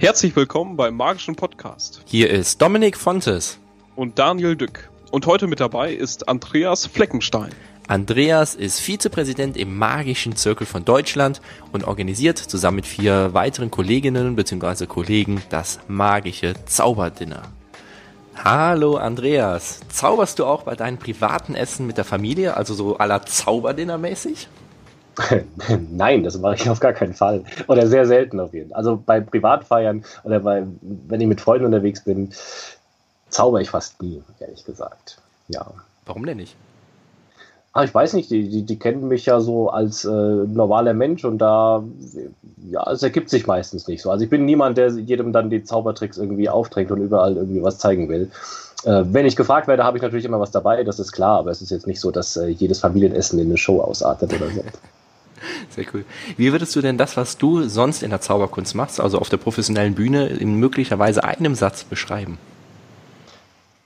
Herzlich willkommen beim Magischen Podcast. Hier ist Dominik Fontes. Und Daniel Dück. Und heute mit dabei ist Andreas Fleckenstein. Andreas ist Vizepräsident im Magischen Zirkel von Deutschland und organisiert zusammen mit vier weiteren Kolleginnen bzw. Kollegen das Magische Zauberdinner. Hallo Andreas, zauberst du auch bei deinen privaten Essen mit der Familie, also so aller Zauberdinner mäßig? Nein, das mache ich auf gar keinen Fall. Oder sehr selten auf jeden Fall. Also bei Privatfeiern oder bei, wenn ich mit Freunden unterwegs bin, zauber ich fast nie, ehrlich gesagt. Ja. Warum denn nicht? Ach, ich weiß nicht, die, die, die kennen mich ja so als äh, normaler Mensch und da, ja, es ergibt sich meistens nicht so. Also ich bin niemand, der jedem dann die Zaubertricks irgendwie aufdrängt und überall irgendwie was zeigen will. Äh, wenn ich gefragt werde, habe ich natürlich immer was dabei, das ist klar, aber es ist jetzt nicht so, dass äh, jedes Familienessen in eine Show ausartet oder so. Sehr cool. Wie würdest du denn das, was du sonst in der Zauberkunst machst, also auf der professionellen Bühne, in möglicherweise einem Satz beschreiben?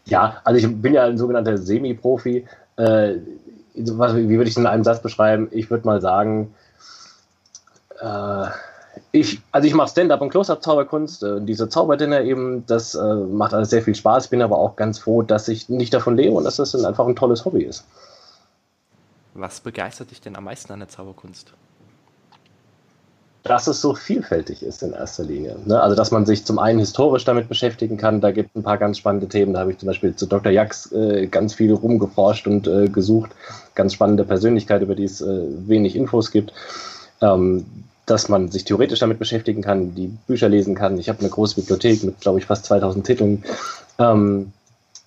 Ja, also ich bin ja ein sogenannter Semi-Profi. Äh, wie würde ich es in einem Satz beschreiben? Ich würde mal sagen, äh, ich, also ich mache Stand-up und Close-up-Zauberkunst. Äh, diese Zauberdinner eben, das macht alles sehr viel Spaß. Ich bin aber auch ganz froh, dass ich nicht davon lebe und dass das einfach ein tolles Hobby ist. Was begeistert dich denn am meisten an der Zauberkunst? dass es so vielfältig ist in erster Linie. Ne? Also, dass man sich zum einen historisch damit beschäftigen kann. Da gibt es ein paar ganz spannende Themen. Da habe ich zum Beispiel zu Dr. Jax äh, ganz viel rumgeforscht und äh, gesucht. Ganz spannende Persönlichkeit, über die es äh, wenig Infos gibt. Ähm, dass man sich theoretisch damit beschäftigen kann, die Bücher lesen kann. Ich habe eine große Bibliothek mit, glaube ich, fast 2000 Titeln. Ähm,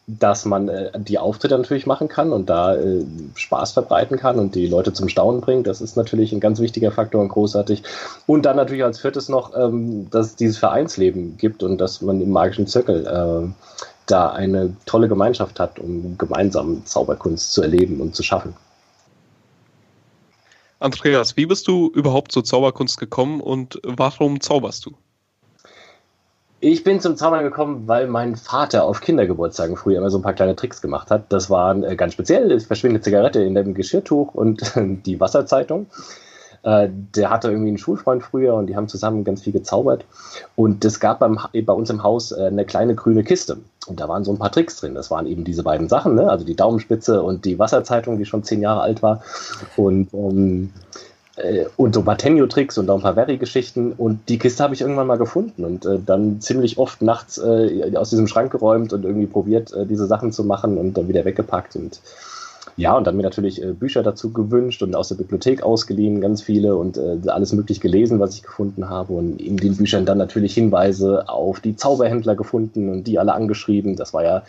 dass man äh, die Auftritte natürlich machen kann und da äh, Spaß verbreiten kann und die Leute zum Staunen bringt. Das ist natürlich ein ganz wichtiger Faktor und großartig. Und dann natürlich als viertes noch, ähm, dass es dieses Vereinsleben gibt und dass man im magischen Zirkel äh, da eine tolle Gemeinschaft hat, um gemeinsam Zauberkunst zu erleben und zu schaffen. Andreas, wie bist du überhaupt zur Zauberkunst gekommen und warum zauberst du? Ich bin zum Zaubern gekommen, weil mein Vater auf Kindergeburtstagen früher immer so ein paar kleine Tricks gemacht hat. Das waren äh, ganz speziell, es verschwindet Zigarette in dem Geschirrtuch und die Wasserzeitung. Äh, der hatte irgendwie einen Schulfreund früher und die haben zusammen ganz viel gezaubert. Und es gab beim, bei uns im Haus äh, eine kleine grüne Kiste. Und da waren so ein paar Tricks drin. Das waren eben diese beiden Sachen, ne? also die Daumenspitze und die Wasserzeitung, die schon zehn Jahre alt war. Und ähm, äh, und so Batenio-Tricks und auch ein paar Very-Geschichten. Und die Kiste habe ich irgendwann mal gefunden und äh, dann ziemlich oft nachts äh, aus diesem Schrank geräumt und irgendwie probiert, äh, diese Sachen zu machen und dann wieder weggepackt. Und ja, und dann mir natürlich äh, Bücher dazu gewünscht und aus der Bibliothek ausgeliehen, ganz viele und äh, alles möglich gelesen, was ich gefunden habe. Und in den Büchern dann natürlich Hinweise auf die Zauberhändler gefunden und die alle angeschrieben. Das war ja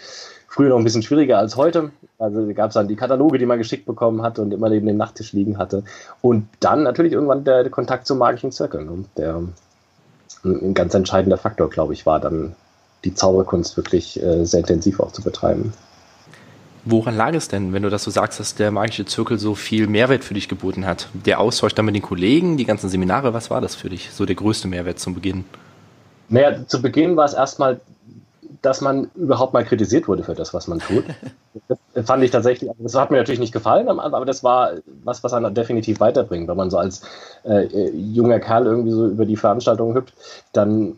früher noch ein bisschen schwieriger als heute. Also gab es dann die Kataloge, die man geschickt bekommen hatte und immer neben dem Nachttisch liegen hatte. Und dann natürlich irgendwann der, der Kontakt zum magischen Zirkel, ne? der ein ganz entscheidender Faktor, glaube ich, war dann die Zauberkunst wirklich äh, sehr intensiv auch zu betreiben. Woran lag es denn, wenn du das so sagst, dass der magische Zirkel so viel Mehrwert für dich geboten hat? Der Austausch dann mit den Kollegen, die ganzen Seminare, was war das für dich? So der größte Mehrwert zum Beginn? Naja, zu Beginn war es erstmal dass man überhaupt mal kritisiert wurde für das, was man tut. Das fand ich tatsächlich, also das hat mir natürlich nicht gefallen, aber das war was, was einen definitiv weiterbringt. Wenn man so als äh, junger Kerl irgendwie so über die Veranstaltung hüpft, dann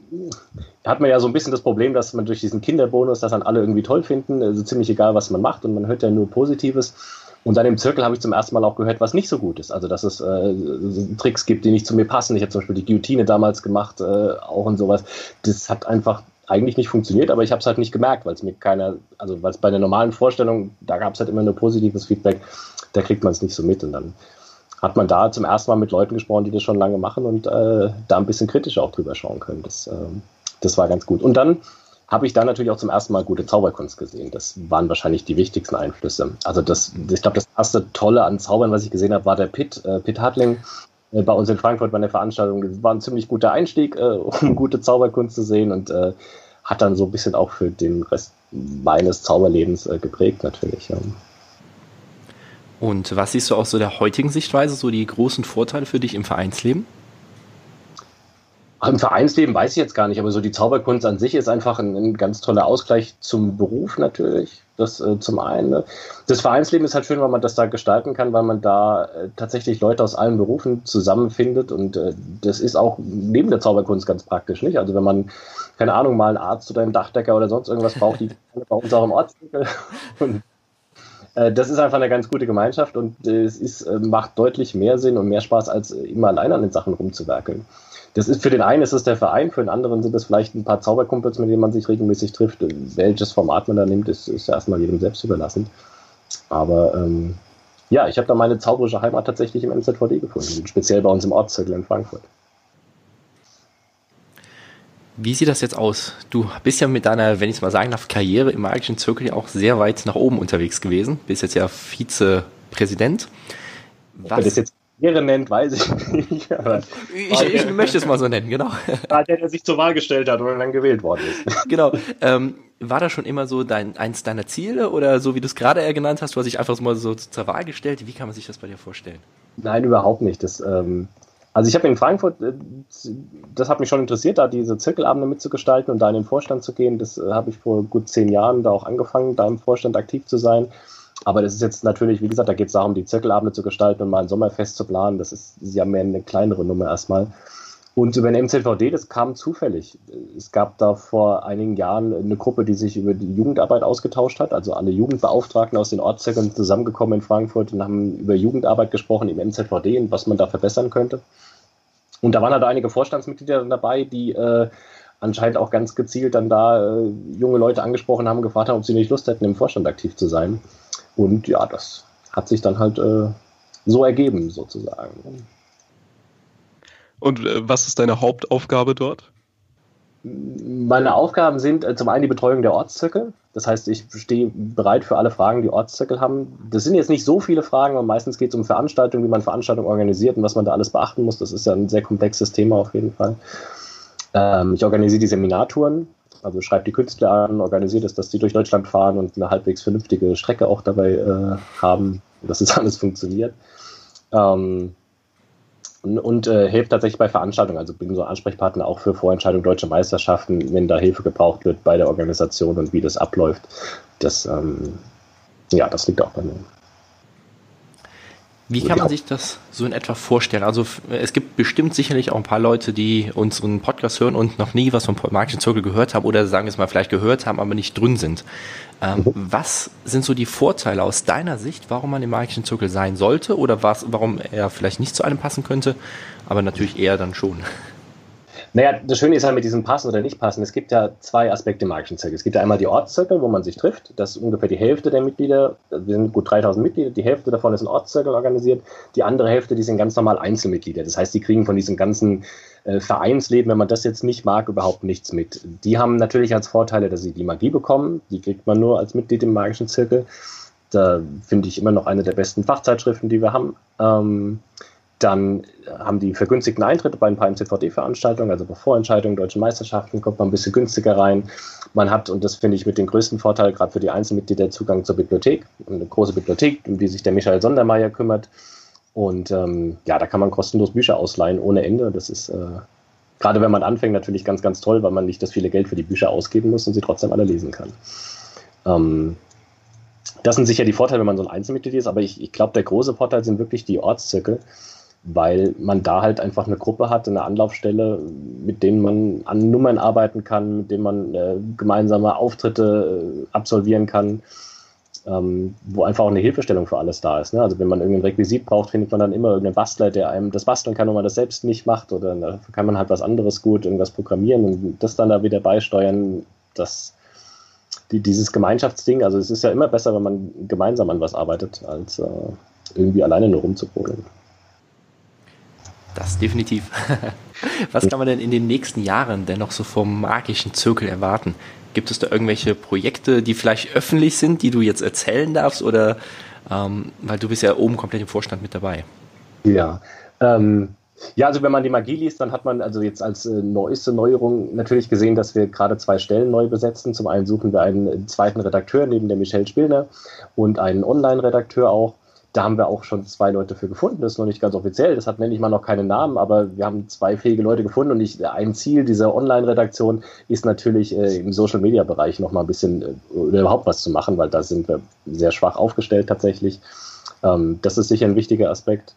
hat man ja so ein bisschen das Problem, dass man durch diesen Kinderbonus, dass dann alle irgendwie toll finden, also ziemlich egal, was man macht und man hört ja nur Positives. Und dann im Zirkel habe ich zum ersten Mal auch gehört, was nicht so gut ist. Also, dass es äh, Tricks gibt, die nicht zu mir passen. Ich habe zum Beispiel die Guillotine damals gemacht, äh, auch und sowas. Das hat einfach eigentlich nicht funktioniert, aber ich habe es halt nicht gemerkt, weil es mir keiner, also weil es bei einer normalen Vorstellung, da gab es halt immer nur positives Feedback, da kriegt man es nicht so mit und dann hat man da zum ersten Mal mit Leuten gesprochen, die das schon lange machen und äh, da ein bisschen kritischer auch drüber schauen können. Das, äh, das war ganz gut. Und dann habe ich da natürlich auch zum ersten Mal gute Zauberkunst gesehen. Das waren wahrscheinlich die wichtigsten Einflüsse. Also das, ich glaube, das erste Tolle an Zaubern, was ich gesehen habe, war der Pitt, äh, Pitt Hartling, äh, bei uns in Frankfurt bei der Veranstaltung. Das war ein ziemlich guter Einstieg, äh, um gute Zauberkunst zu sehen und äh, hat dann so ein bisschen auch für den Rest meines Zauberlebens äh, geprägt natürlich. Ja. Und was siehst du aus so der heutigen Sichtweise, so die großen Vorteile für dich im Vereinsleben? Im Vereinsleben weiß ich jetzt gar nicht, aber so die Zauberkunst an sich ist einfach ein, ein ganz toller Ausgleich zum Beruf natürlich. Das äh, zum einen. Ne? Das Vereinsleben ist halt schön, weil man das da gestalten kann, weil man da äh, tatsächlich Leute aus allen Berufen zusammenfindet und äh, das ist auch neben der Zauberkunst ganz praktisch, nicht? Also wenn man, keine Ahnung, mal einen Arzt oder einen Dachdecker oder sonst irgendwas braucht, die bei uns auch im Ortswinkel und äh, das ist einfach eine ganz gute Gemeinschaft und äh, es ist, äh, macht deutlich mehr Sinn und mehr Spaß, als immer allein an den Sachen rumzuwerkeln das ist für den einen ist es der Verein, für den anderen sind es vielleicht ein paar Zauberkumpels, mit denen man sich regelmäßig trifft. Welches Format man da nimmt, ist, ist ja erstmal jedem selbst überlassen. Aber ähm, ja, ich habe da meine zauberische Heimat tatsächlich im MZVD gefunden, speziell bei uns im Ortszirkel in Frankfurt. Wie sieht das jetzt aus? Du bist ja mit deiner, wenn ich es mal sagen darf, Karriere im magischen Zirkel ja auch sehr weit nach oben unterwegs gewesen. Bist jetzt ja Vizepräsident. Was? Ob das jetzt Karriere nennt, weiß ich nicht. ich, ich möchte es mal so nennen, genau. Der, der sich zur Wahl gestellt hat und dann gewählt worden ist. Genau. Ähm, war das schon immer so dein, eins deiner Ziele oder so wie du es gerade genannt hast, du hast dich einfach mal so zur Wahl gestellt? Wie kann man sich das bei dir vorstellen? Nein, überhaupt nicht. Das, ähm, also ich habe in Frankfurt, äh, das hat mich schon interessiert, da diese Zirkelabende mitzugestalten und da in den Vorstand zu gehen. Das äh, habe ich vor gut zehn Jahren da auch angefangen, da im Vorstand aktiv zu sein. Aber das ist jetzt natürlich, wie gesagt, da geht es darum, die Zirkelabende zu gestalten und mal ein Sommerfest zu planen. Das ist ja mehr eine kleinere Nummer erstmal. Und über den MZVD, das kam zufällig. Es gab da vor einigen Jahren eine Gruppe, die sich über die Jugendarbeit ausgetauscht hat. Also alle Jugendbeauftragten aus den Ortszirkeln zusammengekommen in Frankfurt und haben über Jugendarbeit gesprochen im MZVD und was man da verbessern könnte. Und da waren halt einige Vorstandsmitglieder dabei, die äh, anscheinend auch ganz gezielt dann da äh, junge Leute angesprochen haben, gefragt haben, ob sie nicht Lust hätten, im Vorstand aktiv zu sein. Und ja, das hat sich dann halt äh, so ergeben, sozusagen. Und äh, was ist deine Hauptaufgabe dort? Meine Aufgaben sind äh, zum einen die Betreuung der Ortszirkel. Das heißt, ich stehe bereit für alle Fragen, die Ortszirkel haben. Das sind jetzt nicht so viele Fragen, aber meistens geht es um Veranstaltungen, wie man Veranstaltungen organisiert und was man da alles beachten muss. Das ist ja ein sehr komplexes Thema auf jeden Fall. Ähm, ich organisiere die Seminartouren, also schreibt die Künstler an, organisiert es, dass die durch Deutschland fahren und eine halbwegs vernünftige Strecke auch dabei äh, haben, dass das alles funktioniert. Ähm, und, und äh, hilft tatsächlich bei Veranstaltungen, also bin so Ansprechpartner auch für Vorentscheidungen deutsche Meisterschaften, wenn da Hilfe gebraucht wird bei der Organisation und wie das abläuft. Das, ähm, ja, das liegt auch bei mir. Wie kann man sich das so in etwa vorstellen? Also es gibt bestimmt sicherlich auch ein paar Leute, die unseren Podcast hören und noch nie was vom Marketing Circle gehört haben oder sagen wir es mal vielleicht gehört haben, aber nicht drin sind. Ähm, mhm. was sind so die Vorteile aus deiner Sicht, warum man im Marketing Circle sein sollte oder was, warum er vielleicht nicht zu einem passen könnte, aber natürlich eher dann schon? Naja, das Schöne ist halt mit diesem Passen oder nicht Passen. Es gibt ja zwei Aspekte im magischen Zirkel. Es gibt ja einmal die Ortszirkel, wo man sich trifft. Das ist ungefähr die Hälfte der Mitglieder. Wir sind gut 3000 Mitglieder. Die Hälfte davon ist ein Ortszirkel organisiert. Die andere Hälfte, die sind ganz normal Einzelmitglieder. Das heißt, die kriegen von diesem ganzen äh, Vereinsleben, wenn man das jetzt nicht mag, überhaupt nichts mit. Die haben natürlich als Vorteile, dass sie die Magie bekommen. Die kriegt man nur als Mitglied im magischen Zirkel. Da finde ich immer noch eine der besten Fachzeitschriften, die wir haben. Ähm, dann haben die vergünstigten Eintritte bei ein paar MCVD-Veranstaltungen, also bei Vorentscheidungen, deutschen Meisterschaften, kommt man ein bisschen günstiger rein. Man hat, und das finde ich mit dem größten Vorteil, gerade für die Einzelmitglieder, Zugang zur Bibliothek. Eine große Bibliothek, um die sich der Michael Sondermeier kümmert. Und ähm, ja, da kann man kostenlos Bücher ausleihen ohne Ende. Das ist äh, gerade wenn man anfängt natürlich ganz, ganz toll, weil man nicht das viele Geld für die Bücher ausgeben muss und sie trotzdem alle lesen kann. Ähm, das sind sicher die Vorteile, wenn man so ein Einzelmitglied ist, aber ich, ich glaube, der große Vorteil sind wirklich die Ortszirkel weil man da halt einfach eine Gruppe hat, eine Anlaufstelle, mit denen man an Nummern arbeiten kann, mit denen man äh, gemeinsame Auftritte äh, absolvieren kann, ähm, wo einfach auch eine Hilfestellung für alles da ist. Ne? Also wenn man irgendein Requisit braucht, findet man dann immer irgendeinen Bastler, der einem das basteln kann, wenn man das selbst nicht macht oder da kann man halt was anderes gut, irgendwas programmieren und das dann da wieder beisteuern, das die, dieses Gemeinschaftsding, also es ist ja immer besser, wenn man gemeinsam an was arbeitet, als äh, irgendwie alleine nur rumzuprodeln. Das definitiv. Was kann man denn in den nächsten Jahren denn noch so vom magischen Zirkel erwarten? Gibt es da irgendwelche Projekte, die vielleicht öffentlich sind, die du jetzt erzählen darfst? Oder ähm, weil du bist ja oben komplett im Vorstand mit dabei. Ja. Ähm, ja, also wenn man die Magie liest, dann hat man also jetzt als äh, neueste Neuerung natürlich gesehen, dass wir gerade zwei Stellen neu besetzen. Zum einen suchen wir einen zweiten Redakteur neben der Michelle Spillner und einen Online-Redakteur auch da haben wir auch schon zwei Leute für gefunden. Das ist noch nicht ganz offiziell, das hat nenne ich mal noch keine Namen, aber wir haben zwei fähige Leute gefunden und ich, ein Ziel dieser Online-Redaktion ist natürlich äh, im Social-Media-Bereich noch mal ein bisschen äh, oder überhaupt was zu machen, weil da sind wir sehr schwach aufgestellt tatsächlich. Ähm, das ist sicher ein wichtiger Aspekt.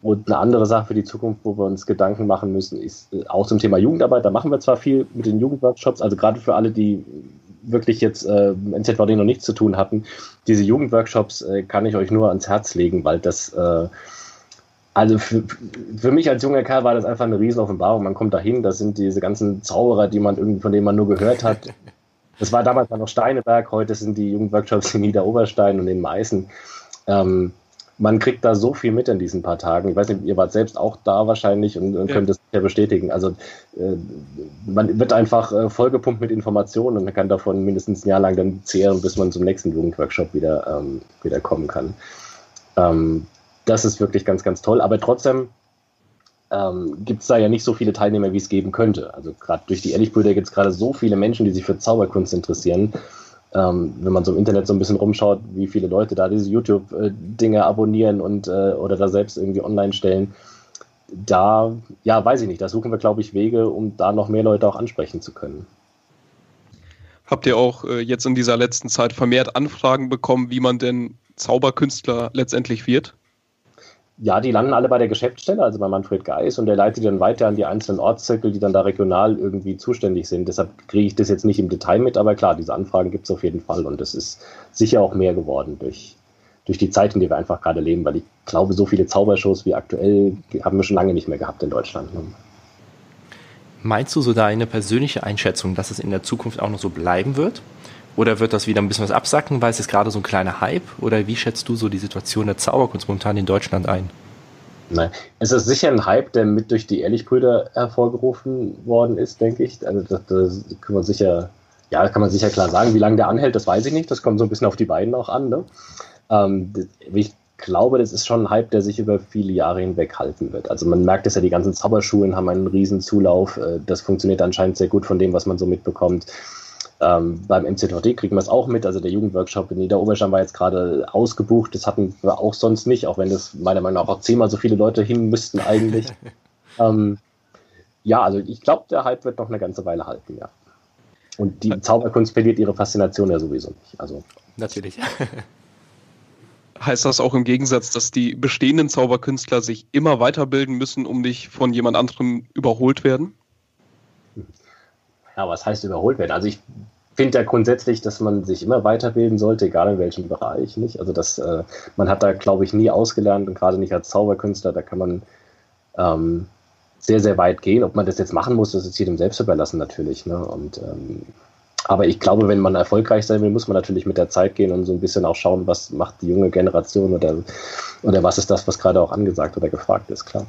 Und eine andere Sache für die Zukunft, wo wir uns Gedanken machen müssen, ist äh, auch zum Thema Jugendarbeit. Da machen wir zwar viel mit den Jugendworkshops, also gerade für alle, die wirklich jetzt äh, NZVD noch nichts zu tun hatten, diese Jugendworkshops äh, kann ich euch nur ans Herz legen, weil das, äh, also für, für mich als junger Kerl war das einfach eine Riesenoffenbarung. Man kommt dahin, das sind diese ganzen Zauberer, die man irgendwie, von denen man nur gehört hat. Das war damals noch Steineberg, heute sind die Jugendworkshops in Niederoberstein und in Meißen. Ähm, man kriegt da so viel mit in diesen paar Tagen. Ich weiß nicht, ihr wart selbst auch da wahrscheinlich und, und ja. könnt es ja bestätigen. Also äh, man wird einfach äh, vollgepumpt mit Informationen und man kann davon mindestens ein Jahr lang dann zehren, bis man zum nächsten Jugendworkshop wieder, ähm, wieder kommen kann. Ähm, das ist wirklich ganz, ganz toll. Aber trotzdem ähm, gibt es da ja nicht so viele Teilnehmer, wie es geben könnte. Also gerade durch die Ehrlichbrüder gibt es gerade so viele Menschen, die sich für Zauberkunst interessieren ähm, wenn man so im Internet so ein bisschen rumschaut, wie viele Leute da diese YouTube-Dinge abonnieren und äh, oder da selbst irgendwie online stellen, da, ja, weiß ich nicht, da suchen wir, glaube ich, Wege, um da noch mehr Leute auch ansprechen zu können. Habt ihr auch äh, jetzt in dieser letzten Zeit vermehrt Anfragen bekommen, wie man denn Zauberkünstler letztendlich wird? Ja, die landen alle bei der Geschäftsstelle, also bei Manfred Geis, und der leitet dann weiter an die einzelnen Ortszirkel, die dann da regional irgendwie zuständig sind. Deshalb kriege ich das jetzt nicht im Detail mit, aber klar, diese Anfragen gibt es auf jeden Fall und es ist sicher auch mehr geworden durch, durch die Zeit, in der wir einfach gerade leben, weil ich glaube, so viele Zaubershows wie aktuell haben wir schon lange nicht mehr gehabt in Deutschland. Meinst du so deine persönliche Einschätzung, dass es in der Zukunft auch noch so bleiben wird? Oder wird das wieder ein bisschen was absacken, weil es ist gerade so ein kleiner Hype? Oder wie schätzt du so die Situation der Zauberkunst momentan in Deutschland ein? Nein, es ist sicher ein Hype, der mit durch die Ehrlichbrüder hervorgerufen worden ist, denke ich. Also das, das kann man sicher, ja, kann man sicher klar sagen. Wie lange der anhält, das weiß ich nicht. Das kommt so ein bisschen auf die beiden auch an. Ne? Ähm, ich glaube, das ist schon ein Hype, der sich über viele Jahre hinweg halten wird. Also man merkt es ja, die ganzen Zauberschulen haben einen riesen Zulauf. Äh, das funktioniert anscheinend sehr gut von dem, was man so mitbekommt. Ähm, beim MCVD kriegen wir es auch mit. Also der Jugendworkshop in Niederoberstein war jetzt gerade ausgebucht. Das hatten wir auch sonst nicht, auch wenn das meiner Meinung nach auch zehnmal so viele Leute hin müssten eigentlich. ähm, ja, also ich glaube, der Hype wird noch eine ganze Weile halten, ja. Und die Zauberkunst verliert ihre Faszination ja sowieso nicht. Also natürlich. heißt das auch im Gegensatz, dass die bestehenden Zauberkünstler sich immer weiterbilden müssen, um nicht von jemand anderem überholt werden? Ja, was heißt überholt werden? Also ich finde ja grundsätzlich, dass man sich immer weiterbilden sollte, egal in welchem Bereich. Nicht? Also das, äh, man hat da, glaube ich, nie ausgelernt und gerade nicht als Zauberkünstler, da kann man ähm, sehr, sehr weit gehen. Ob man das jetzt machen muss, das ist jedem selbst überlassen natürlich. Ne? Und ähm, aber ich glaube, wenn man erfolgreich sein will, muss man natürlich mit der Zeit gehen und so ein bisschen auch schauen, was macht die junge Generation oder, oder was ist das, was gerade auch angesagt oder gefragt ist, klar.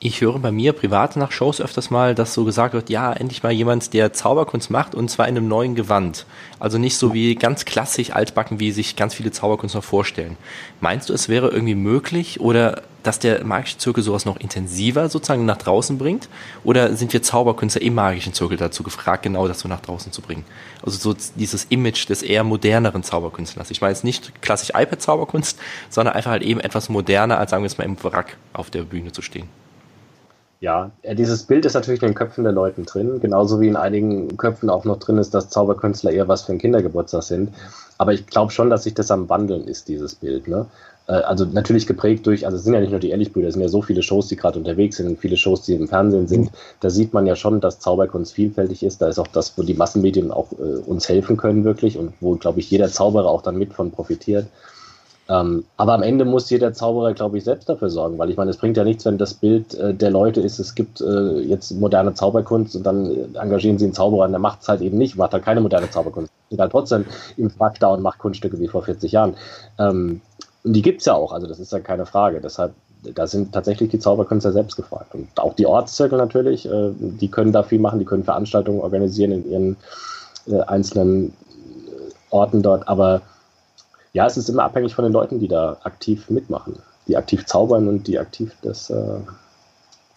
Ich höre bei mir privat nach Shows öfters mal, dass so gesagt wird, ja, endlich mal jemand, der Zauberkunst macht und zwar in einem neuen Gewand. Also nicht so wie ganz klassisch altbacken, wie sich ganz viele Zauberkünstler vorstellen. Meinst du, es wäre irgendwie möglich oder dass der magische Zirkel sowas noch intensiver sozusagen nach draußen bringt? Oder sind wir Zauberkünstler im magischen Zirkel dazu gefragt, genau das so nach draußen zu bringen? Also so dieses Image des eher moderneren Zauberkünstlers. Ich meine jetzt nicht klassisch iPad-Zauberkunst, sondern einfach halt eben etwas moderner, als sagen wir jetzt mal im Wrack auf der Bühne zu stehen. Ja, dieses Bild ist natürlich in den Köpfen der Leuten drin, genauso wie in einigen Köpfen auch noch drin ist, dass Zauberkünstler eher was für einen Kindergeburtstag sind. Aber ich glaube schon, dass sich das am Wandeln ist, dieses Bild. Ne? Äh, also natürlich geprägt durch, also es sind ja nicht nur die Ehrlichbrüder, es sind ja so viele Shows, die gerade unterwegs sind und viele Shows, die im Fernsehen sind. Da sieht man ja schon, dass Zauberkunst vielfältig ist. Da ist auch das, wo die Massenmedien auch äh, uns helfen können wirklich und wo, glaube ich, jeder Zauberer auch dann mit von profitiert. Ähm, aber am Ende muss jeder Zauberer, glaube ich, selbst dafür sorgen, weil ich meine, es bringt ja nichts, wenn das Bild äh, der Leute ist, es gibt äh, jetzt moderne Zauberkunst und dann engagieren sie einen Zauberer und der macht es halt eben nicht, macht halt keine moderne Zauberkunst. Ist halt trotzdem im da und macht Kunststücke wie vor 40 Jahren. Ähm, und die gibt es ja auch, also das ist ja keine Frage. Deshalb, da sind tatsächlich die Zauberkünstler selbst gefragt. Und auch die Ortszirkel natürlich, äh, die können da viel machen, die können Veranstaltungen organisieren in ihren äh, einzelnen äh, Orten dort, aber ja, es ist immer abhängig von den Leuten, die da aktiv mitmachen, die aktiv zaubern und die aktiv das, äh,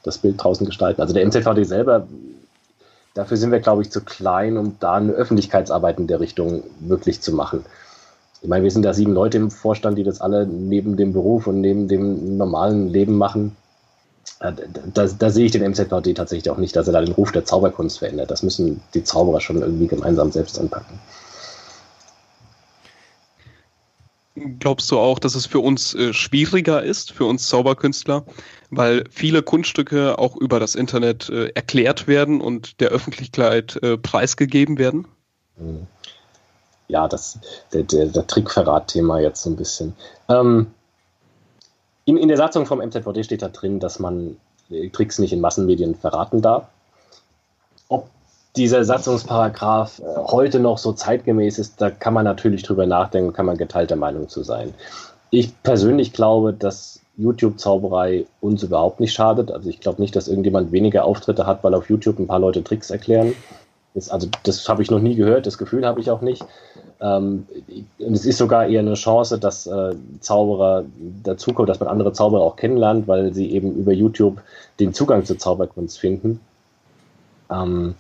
das Bild draußen gestalten. Also der MCVD selber, dafür sind wir, glaube ich, zu klein, um da eine Öffentlichkeitsarbeit in der Richtung wirklich zu machen. ich meine, wir sind da sieben Leute im Vorstand, die das alle neben dem Beruf und neben dem normalen Leben machen. Äh, da, da, sehe ich den MZVD tatsächlich auch nicht, dass er da den Ruf der Zauberkunst verändert. Das müssen die Zauberer schon irgendwie gemeinsam selbst anpacken. Glaubst du auch, dass es für uns äh, schwieriger ist, für uns Zauberkünstler, weil viele Kunststücke auch über das Internet äh, erklärt werden und der Öffentlichkeit äh, preisgegeben werden? Ja, das, der, der, der Trickverrat-Thema jetzt so ein bisschen. Ähm, in, in der Satzung vom MZVD steht da drin, dass man äh, Tricks nicht in Massenmedien verraten darf. Dieser Satzungsparagraph äh, heute noch so zeitgemäß ist, da kann man natürlich drüber nachdenken, kann man geteilter Meinung zu sein. Ich persönlich glaube, dass YouTube-Zauberei uns überhaupt nicht schadet. Also ich glaube nicht, dass irgendjemand weniger Auftritte hat, weil auf YouTube ein paar Leute Tricks erklären. Ist, also das habe ich noch nie gehört, das Gefühl habe ich auch nicht. Ähm, und es ist sogar eher eine Chance, dass äh, Zauberer dazukommen, dass man andere Zauberer auch kennenlernt, weil sie eben über YouTube den Zugang zur Zauberkunst finden. Ähm,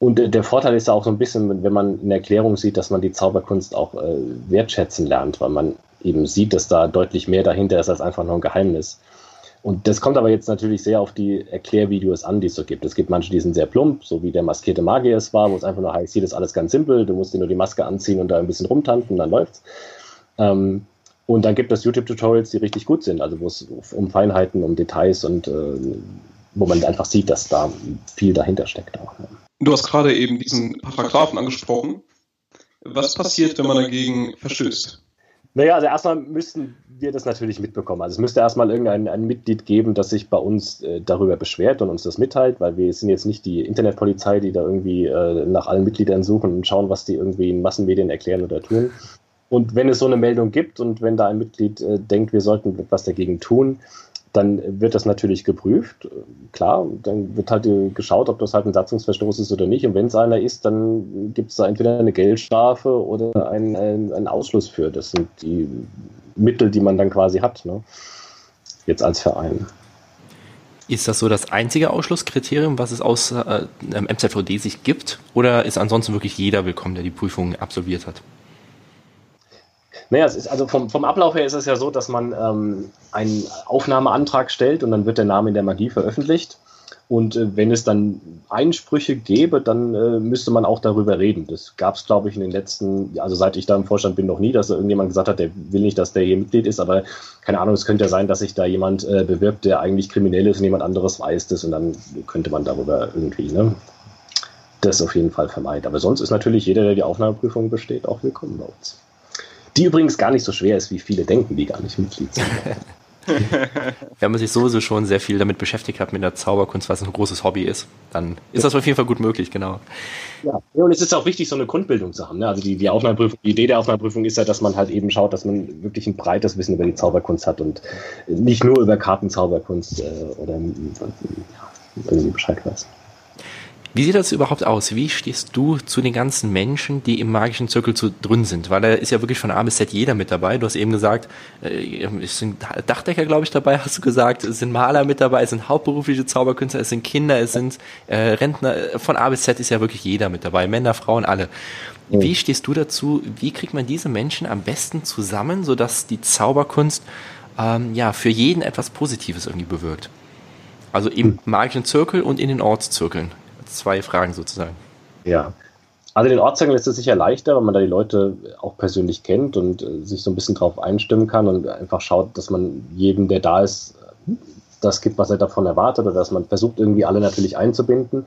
und der Vorteil ist ja auch so ein bisschen, wenn man in Erklärung sieht, dass man die Zauberkunst auch äh, wertschätzen lernt, weil man eben sieht, dass da deutlich mehr dahinter ist als einfach nur ein Geheimnis. Und das kommt aber jetzt natürlich sehr auf die Erklärvideos an, die es so gibt. Es gibt manche, die sind sehr plump, so wie der maskierte Magier es war, wo es einfach nur heißt, hier ist alles ganz simpel, du musst dir nur die Maske anziehen und da ein bisschen rumtanzen dann läuft's. Ähm, und dann gibt es YouTube-Tutorials, die richtig gut sind, also wo es um Feinheiten, um Details und äh, wo man einfach sieht, dass da viel dahinter steckt auch. Ne? Du hast gerade eben diesen Paragraphen angesprochen. Was passiert, wenn man dagegen verstößt? Naja, also erstmal müssten wir das natürlich mitbekommen. Also es müsste erstmal irgendein ein Mitglied geben, das sich bei uns äh, darüber beschwert und uns das mitteilt, weil wir sind jetzt nicht die Internetpolizei, die da irgendwie äh, nach allen Mitgliedern suchen und schauen, was die irgendwie in Massenmedien erklären oder tun. Und wenn es so eine Meldung gibt und wenn da ein Mitglied äh, denkt, wir sollten etwas dagegen tun, dann wird das natürlich geprüft. Klar, dann wird halt geschaut, ob das halt ein Satzungsverstoß ist oder nicht. Und wenn es einer ist, dann gibt es da entweder eine Geldstrafe oder einen, einen, Ausschluss für. Das sind die Mittel, die man dann quasi hat, ne? jetzt als Verein. Ist das so das einzige Ausschlusskriterium, was es aus äh, MZVD sich gibt? Oder ist ansonsten wirklich jeder willkommen, der die Prüfung absolviert hat? Naja, es ist also vom, vom Ablauf her ist es ja so, dass man ähm, einen Aufnahmeantrag stellt und dann wird der Name in der Magie veröffentlicht. Und äh, wenn es dann Einsprüche gäbe, dann äh, müsste man auch darüber reden. Das gab es, glaube ich, in den letzten, also seit ich da im Vorstand bin, noch nie, dass da irgendjemand gesagt hat, der will nicht, dass der hier Mitglied ist. Aber keine Ahnung, es könnte ja sein, dass sich da jemand äh, bewirbt, der eigentlich kriminell ist und jemand anderes weiß das. Und dann könnte man darüber irgendwie ne, das auf jeden Fall vermeiden. Aber sonst ist natürlich jeder, der die Aufnahmeprüfung besteht, auch willkommen bei uns. Die übrigens gar nicht so schwer ist, wie viele denken, die gar nicht Mitglied sind. Wenn man sich sowieso schon sehr viel damit beschäftigt hat, mit der Zauberkunst, was ein großes Hobby ist, dann ist das auf jeden Fall gut möglich, genau. Ja, und es ist auch wichtig, so eine Grundbildung zu haben. Ne? Also die, die Aufnahmeprüfung, die Idee der Aufnahmeprüfung ist ja, dass man halt eben schaut, dass man wirklich ein breites Wissen über die Zauberkunst hat und nicht nur über Kartenzauberkunst äh, oder ja, irgendwie Bescheid weiß. Wie sieht das überhaupt aus? Wie stehst du zu den ganzen Menschen, die im magischen Zirkel zu, drin sind? Weil da ist ja wirklich von A bis Z jeder mit dabei. Du hast eben gesagt, äh, es sind Dachdecker, glaube ich, dabei, hast du gesagt. Es sind Maler mit dabei, es sind hauptberufliche Zauberkünstler, es sind Kinder, es sind äh, Rentner. Von A bis Z ist ja wirklich jeder mit dabei. Männer, Frauen, alle. Wie stehst du dazu? Wie kriegt man diese Menschen am besten zusammen, sodass die Zauberkunst ähm, ja für jeden etwas Positives irgendwie bewirkt? Also im hm. magischen Zirkel und in den Ortszirkeln zwei Fragen sozusagen. Ja. Also den Ortszirkel ist es sicher leichter, weil man da die Leute auch persönlich kennt und äh, sich so ein bisschen drauf einstimmen kann und einfach schaut, dass man jedem, der da ist, das gibt, was er davon erwartet oder dass man versucht, irgendwie alle natürlich einzubinden.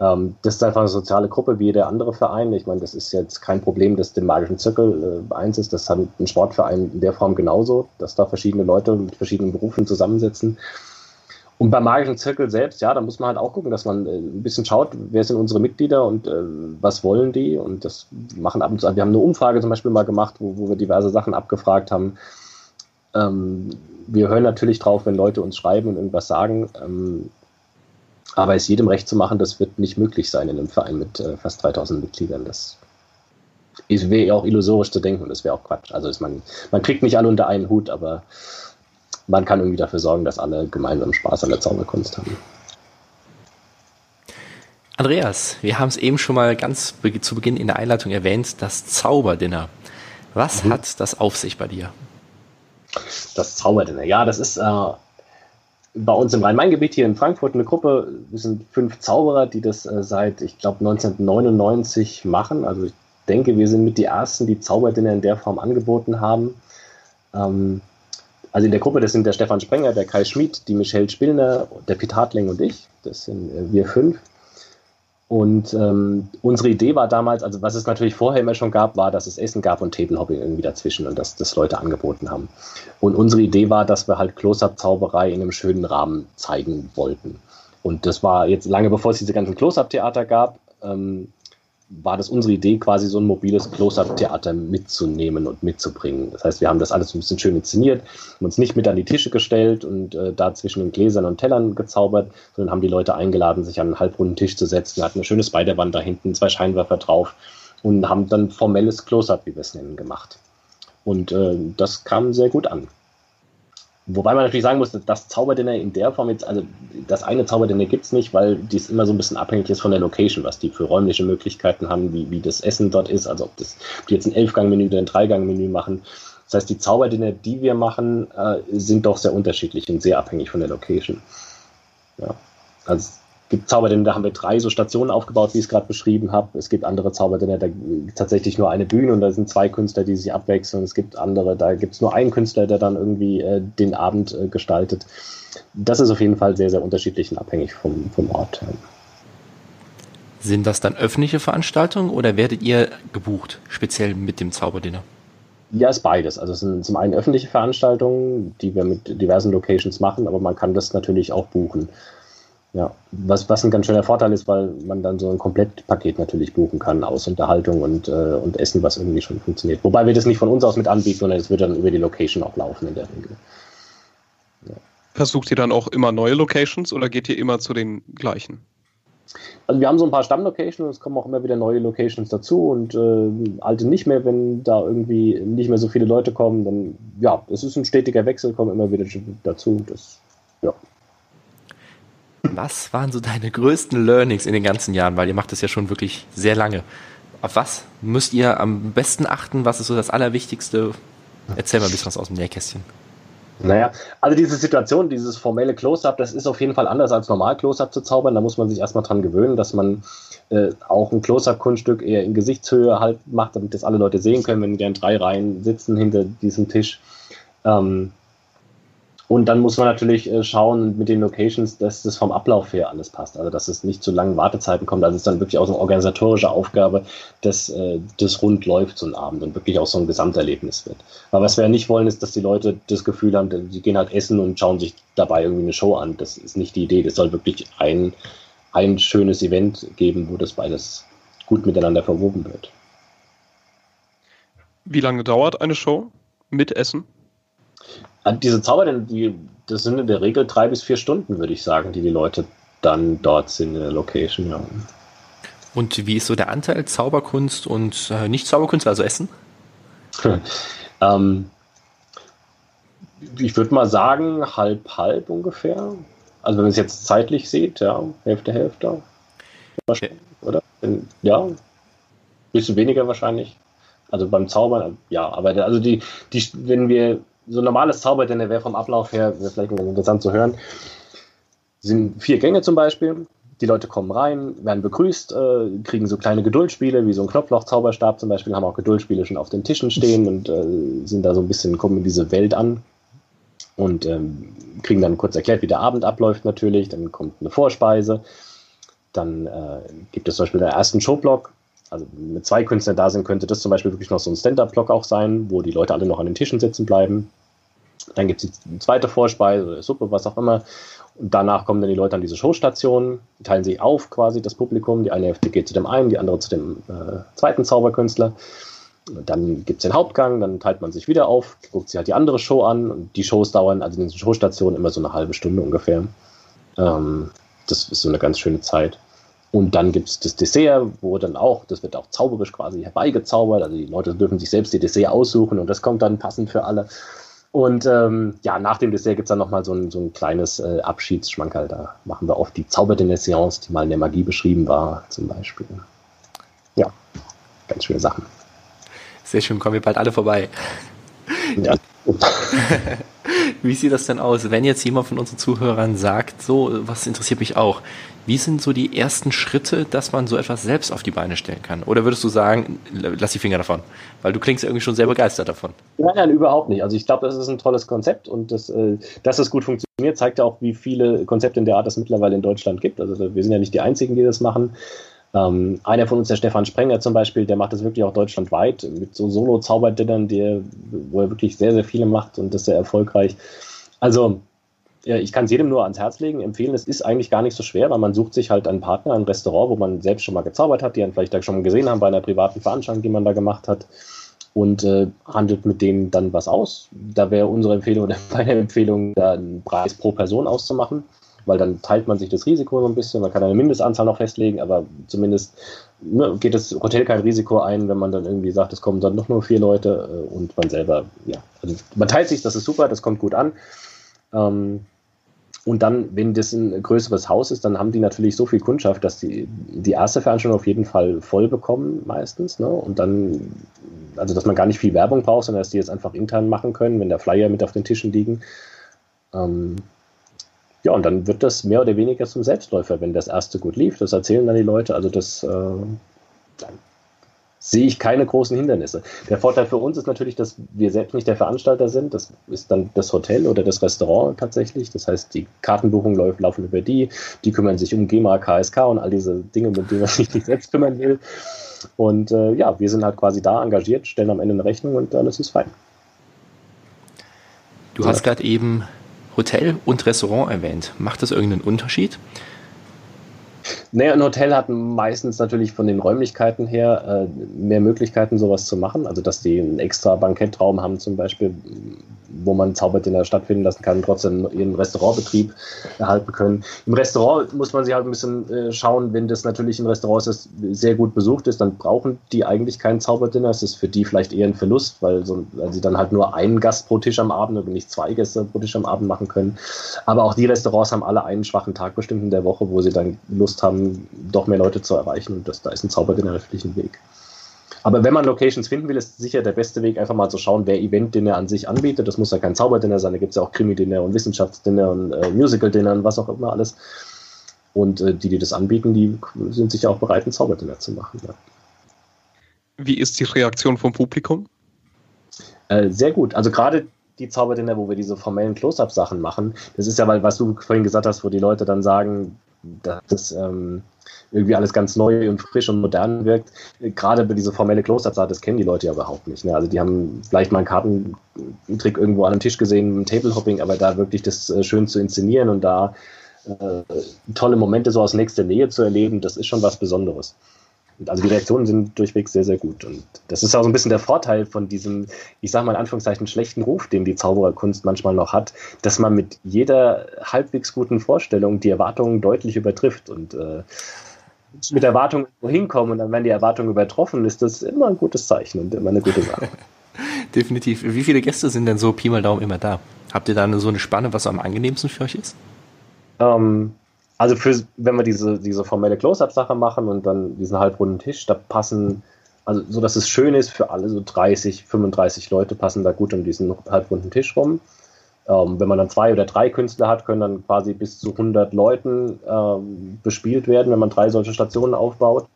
Ähm, das ist einfach eine soziale Gruppe wie jeder andere Verein. Ich meine, das ist jetzt kein Problem, dass den magischen Zirkel äh, eins ist. Das hat ein Sportverein in der Form genauso, dass da verschiedene Leute mit verschiedenen Berufen zusammensitzen. Und beim magischen Zirkel selbst, ja, da muss man halt auch gucken, dass man äh, ein bisschen schaut, wer sind unsere Mitglieder und äh, was wollen die. Und das machen ab und zu. Wir haben eine Umfrage zum Beispiel mal gemacht, wo, wo wir diverse Sachen abgefragt haben. Ähm, wir hören natürlich drauf, wenn Leute uns schreiben und irgendwas sagen. Ähm, aber es jedem recht zu machen, das wird nicht möglich sein in einem Verein mit äh, fast 3000 Mitgliedern. Das wäre ja auch illusorisch zu denken und das wäre auch Quatsch. Also man, man kriegt nicht alle unter einen Hut, aber man kann irgendwie dafür sorgen, dass alle gemeinsam Spaß an der Zauberkunst haben. Andreas, wir haben es eben schon mal ganz zu Beginn in der Einleitung erwähnt, das Zauberdinner. Was mhm. hat das auf sich bei dir? Das Zauberdinner. Ja, das ist äh, bei uns im Rhein-Main-Gebiet hier in Frankfurt eine Gruppe. Wir sind fünf Zauberer, die das äh, seit, ich glaube, 1999 machen. Also ich denke, wir sind mit die Ersten, die Zauberdinner in der Form angeboten haben. Ähm, also in der Gruppe, das sind der Stefan Sprenger, der Kai Schmid, die Michelle Spillner, der Piet Hartling und ich. Das sind äh, wir fünf. Und ähm, unsere Idee war damals, also was es natürlich vorher immer schon gab, war, dass es Essen gab und Tablehopping irgendwie dazwischen und dass das Leute angeboten haben. Und unsere Idee war, dass wir halt Close-Up-Zauberei in einem schönen Rahmen zeigen wollten. Und das war jetzt lange bevor es diese ganzen Close-Up-Theater gab, ähm, war das unsere Idee, quasi so ein mobiles Close-Up-Theater mitzunehmen und mitzubringen. Das heißt, wir haben das alles ein bisschen schön inszeniert, haben uns nicht mit an die Tische gestellt und äh, da zwischen den Gläsern und Tellern gezaubert, sondern haben die Leute eingeladen, sich an einen halbrunden Tisch zu setzen. Wir hatten eine schöne Spiderwand da hinten, zwei Scheinwerfer drauf und haben dann formelles Close-Up, wie wir es nennen, gemacht. Und äh, das kam sehr gut an. Wobei man natürlich sagen muss, das Zauberdinner in der Form jetzt, also das eine Zauberdinner gibt es nicht, weil dies immer so ein bisschen abhängig ist von der Location, was die für räumliche Möglichkeiten haben, wie, wie das Essen dort ist, also ob, das, ob die jetzt ein Elfgang-Menü oder ein Dreigang-Menü machen. Das heißt, die Zauberdinner, die wir machen, äh, sind doch sehr unterschiedlich und sehr abhängig von der Location. Ja. Also gibt Zauberdinner, da haben wir drei so Stationen aufgebaut, wie ich es gerade beschrieben habe. Es gibt andere Zauberdinner, da tatsächlich nur eine Bühne und da sind zwei Künstler, die sich abwechseln. Es gibt andere, da gibt es nur einen Künstler, der dann irgendwie äh, den Abend äh, gestaltet. Das ist auf jeden Fall sehr, sehr unterschiedlich und abhängig vom, vom Ort. Sind das dann öffentliche Veranstaltungen oder werdet ihr gebucht, speziell mit dem Zauberdinner? Ja, ist beides. Also es sind zum einen öffentliche Veranstaltungen, die wir mit diversen Locations machen, aber man kann das natürlich auch buchen. Ja, was, was ein ganz schöner Vorteil ist, weil man dann so ein Komplettpaket natürlich buchen kann aus Unterhaltung und, äh, und Essen, was irgendwie schon funktioniert. Wobei wir das nicht von uns aus mit anbieten, sondern es wird dann über die Location auch laufen in der Regel. Ja. Versucht ihr dann auch immer neue Locations oder geht ihr immer zu den gleichen? Also wir haben so ein paar Stammlocations, es kommen auch immer wieder neue Locations dazu und äh, alte nicht mehr, wenn da irgendwie nicht mehr so viele Leute kommen, dann ja, es ist ein stetiger Wechsel, kommen immer wieder dazu. Das, ja. Was waren so deine größten Learnings in den ganzen Jahren? Weil ihr macht das ja schon wirklich sehr lange. Auf was müsst ihr am besten achten? Was ist so das Allerwichtigste? Erzähl mal ein bisschen was aus dem Nähkästchen. Naja, also diese Situation, dieses formelle Close-Up, das ist auf jeden Fall anders als normal Close-Up zu zaubern. Da muss man sich erstmal dran gewöhnen, dass man äh, auch ein Close-Up-Kunststück eher in Gesichtshöhe halt macht, damit das alle Leute sehen können, wenn die in drei Reihen sitzen hinter diesem Tisch. Ähm, und dann muss man natürlich äh, schauen mit den Locations, dass das vom Ablauf her alles passt. Also dass es nicht zu langen Wartezeiten kommt. Also es ist dann wirklich auch so eine organisatorische Aufgabe, dass äh, das rund läuft so ein Abend und wirklich auch so ein Gesamterlebnis wird. Aber was wir ja nicht wollen, ist, dass die Leute das Gefühl haben, die gehen halt essen und schauen sich dabei irgendwie eine Show an. Das ist nicht die Idee. Das soll wirklich ein, ein schönes Event geben, wo das beides gut miteinander verwoben wird. Wie lange dauert eine Show mit Essen? Diese Zauber, die, das sind in der Regel drei bis vier Stunden, würde ich sagen, die die Leute dann dort sind in der Location. Ja. Und wie ist so der Anteil Zauberkunst und äh, nicht Zauberkunst, also Essen? ähm, ich würde mal sagen, halb, halb ungefähr. Also wenn man es jetzt zeitlich sieht, ja, Hälfte, Hälfte. Okay. Oder? Ja, bisschen weniger wahrscheinlich. Also beim Zaubern, ja, aber also die, die, wenn wir so ein normales Zauberdinner wäre vom Ablauf her, vielleicht interessant zu hören, sind vier Gänge zum Beispiel. Die Leute kommen rein, werden begrüßt, äh, kriegen so kleine Geduldspiele, wie so ein Knopfloch-Zauberstab zum Beispiel, haben auch Geduldspiele schon auf den Tischen stehen und äh, sind da so ein bisschen, kommen in diese Welt an und ähm, kriegen dann kurz erklärt, wie der Abend abläuft natürlich. Dann kommt eine Vorspeise. Dann äh, gibt es zum Beispiel den ersten Showblock, also mit zwei Künstlern da sind, könnte das zum Beispiel wirklich noch so ein Stand-Up-Block auch sein, wo die Leute alle noch an den Tischen sitzen bleiben. Dann gibt es die zweite Vorspeise, Suppe, was auch immer. Und danach kommen dann die Leute an diese Showstation, teilen sich auf quasi, das Publikum. Die eine Hälfte geht zu dem einen, die andere zu dem äh, zweiten Zauberkünstler. Dann gibt es den Hauptgang, dann teilt man sich wieder auf, guckt sich halt die andere Show an und die Shows dauern, also in den Showstationen immer so eine halbe Stunde ungefähr. Ähm, das ist so eine ganz schöne Zeit. Und dann gibt es das Dessert, wo dann auch, das wird auch zauberisch quasi herbeigezaubert. Also die Leute dürfen sich selbst die Dessert aussuchen und das kommt dann passend für alle. Und ähm, ja, nach dem Dessert gibt es dann nochmal so ein, so ein kleines äh, Abschiedsschmankerl. Da machen wir oft die zauberdinner Seance, die mal in der Magie beschrieben war, zum Beispiel. Ja, ganz schöne Sachen. Sehr schön, kommen wir bald alle vorbei. Ja. Wie sieht das denn aus, wenn jetzt jemand von unseren Zuhörern sagt, so, was interessiert mich auch? Wie sind so die ersten Schritte, dass man so etwas selbst auf die Beine stellen kann? Oder würdest du sagen, lass die Finger davon? Weil du klingst irgendwie schon sehr begeistert davon. Nein, nein, überhaupt nicht. Also ich glaube, das ist ein tolles Konzept und das, äh, dass es gut funktioniert, zeigt ja auch, wie viele Konzepte in der Art es mittlerweile in Deutschland gibt. Also wir sind ja nicht die Einzigen, die das machen. Ähm, einer von uns, der Stefan Sprenger zum Beispiel, der macht das wirklich auch deutschlandweit mit so Solo-Zauberdinnern, wo er wirklich sehr, sehr viele macht und das sehr erfolgreich. Also ich kann es jedem nur ans Herz legen, empfehlen. Es ist eigentlich gar nicht so schwer, weil man sucht sich halt einen Partner, ein Restaurant, wo man selbst schon mal gezaubert hat, die einen vielleicht da schon gesehen haben bei einer privaten Veranstaltung, die man da gemacht hat und äh, handelt mit denen dann was aus. Da wäre unsere Empfehlung oder meine Empfehlung, da einen Preis pro Person auszumachen, weil dann teilt man sich das Risiko so ein bisschen. Man kann eine Mindestanzahl noch festlegen, aber zumindest ne, geht das Hotel kein Risiko ein, wenn man dann irgendwie sagt, es kommen dann doch nur vier Leute äh, und man selber, ja, also man teilt sich, das ist super, das kommt gut an. Ähm, und dann, wenn das ein größeres Haus ist, dann haben die natürlich so viel Kundschaft, dass die die erste Veranstaltung auf jeden Fall voll bekommen, meistens. Ne? Und dann, also dass man gar nicht viel Werbung braucht, sondern dass die jetzt einfach intern machen können, wenn der Flyer mit auf den Tischen liegen. Ähm, ja, und dann wird das mehr oder weniger zum Selbstläufer, wenn das erste gut lief. Das erzählen dann die Leute. Also das, äh, sehe ich keine großen Hindernisse. Der Vorteil für uns ist natürlich, dass wir selbst nicht der Veranstalter sind. Das ist dann das Hotel oder das Restaurant tatsächlich. Das heißt, die Kartenbuchungen laufen über die. Die kümmern sich um GEMA, KSK und all diese Dinge, mit denen man sich nicht selbst kümmern will. Und äh, ja, wir sind halt quasi da engagiert, stellen am Ende eine Rechnung und alles ist fein. Du ja. hast gerade eben Hotel und Restaurant erwähnt. Macht das irgendeinen Unterschied? Naja, ein Hotel hat meistens natürlich von den Räumlichkeiten her äh, mehr Möglichkeiten, sowas zu machen. Also, dass die einen extra Bankettraum haben, zum Beispiel, wo man Zauberdinner stattfinden lassen kann, trotzdem ihren Restaurantbetrieb erhalten können. Im Restaurant muss man sich halt ein bisschen äh, schauen, wenn das natürlich ein Restaurant ist, das sehr gut besucht ist, dann brauchen die eigentlich keinen Zauberdinner. Das ist für die vielleicht eher ein Verlust, weil, so, weil sie dann halt nur einen Gast pro Tisch am Abend und nicht zwei Gäste pro Tisch am Abend machen können. Aber auch die Restaurants haben alle einen schwachen Tag bestimmt in der Woche, wo sie dann Lust haben, doch mehr Leute zu erreichen. Und das, da ist ein Zauberdinner natürlich ein Weg. Aber wenn man Locations finden will, ist sicher der beste Weg, einfach mal zu schauen, wer Event-Dinner an sich anbietet. Das muss ja kein Zauberdinner sein, da gibt es ja auch Krimi-Dinner und Wissenschaftsdinner und äh, Musical-Dinner und was auch immer alles. Und äh, die, die das anbieten, die sind sicher auch bereit, ein Zauberdinner zu machen. Ja. Wie ist die Reaktion vom Publikum? Äh, sehr gut. Also gerade die Zauberdinner, wo wir diese formellen Close-Up-Sachen machen, das ist ja, weil, was du vorhin gesagt hast, wo die Leute dann sagen, dass das ähm, irgendwie alles ganz neu und frisch und modern wirkt. Gerade bei dieser formelle Close-Up-Sache, das kennen die Leute ja überhaupt nicht. Ne? Also die haben vielleicht mal einen Kartentrick irgendwo an einem Tisch gesehen, Table-Hopping, aber da wirklich das äh, schön zu inszenieren und da äh, tolle Momente so aus nächster Nähe zu erleben, das ist schon was Besonderes. Also die Reaktionen sind durchweg sehr, sehr gut. Und das ist auch so ein bisschen der Vorteil von diesem, ich sage mal in Anführungszeichen, schlechten Ruf, den die Zaubererkunst manchmal noch hat, dass man mit jeder halbwegs guten Vorstellung die Erwartungen deutlich übertrifft. Und äh, mit Erwartungen hinkommen und dann werden die Erwartungen übertroffen, ist das immer ein gutes Zeichen und immer eine gute Sache. Definitiv. Wie viele Gäste sind denn so Pi mal Daumen immer da? Habt ihr da so eine Spanne, was am angenehmsten für euch ist? Ähm, also für, wenn wir diese, diese formelle Close-Up-Sache machen und dann diesen halbrunden Tisch, da passen, also so dass es schön ist für alle, so 30, 35 Leute passen da gut um diesen halbrunden Tisch rum. Ähm, wenn man dann zwei oder drei Künstler hat, können dann quasi bis zu 100 Leuten ähm, bespielt werden, wenn man drei solche Stationen aufbaut.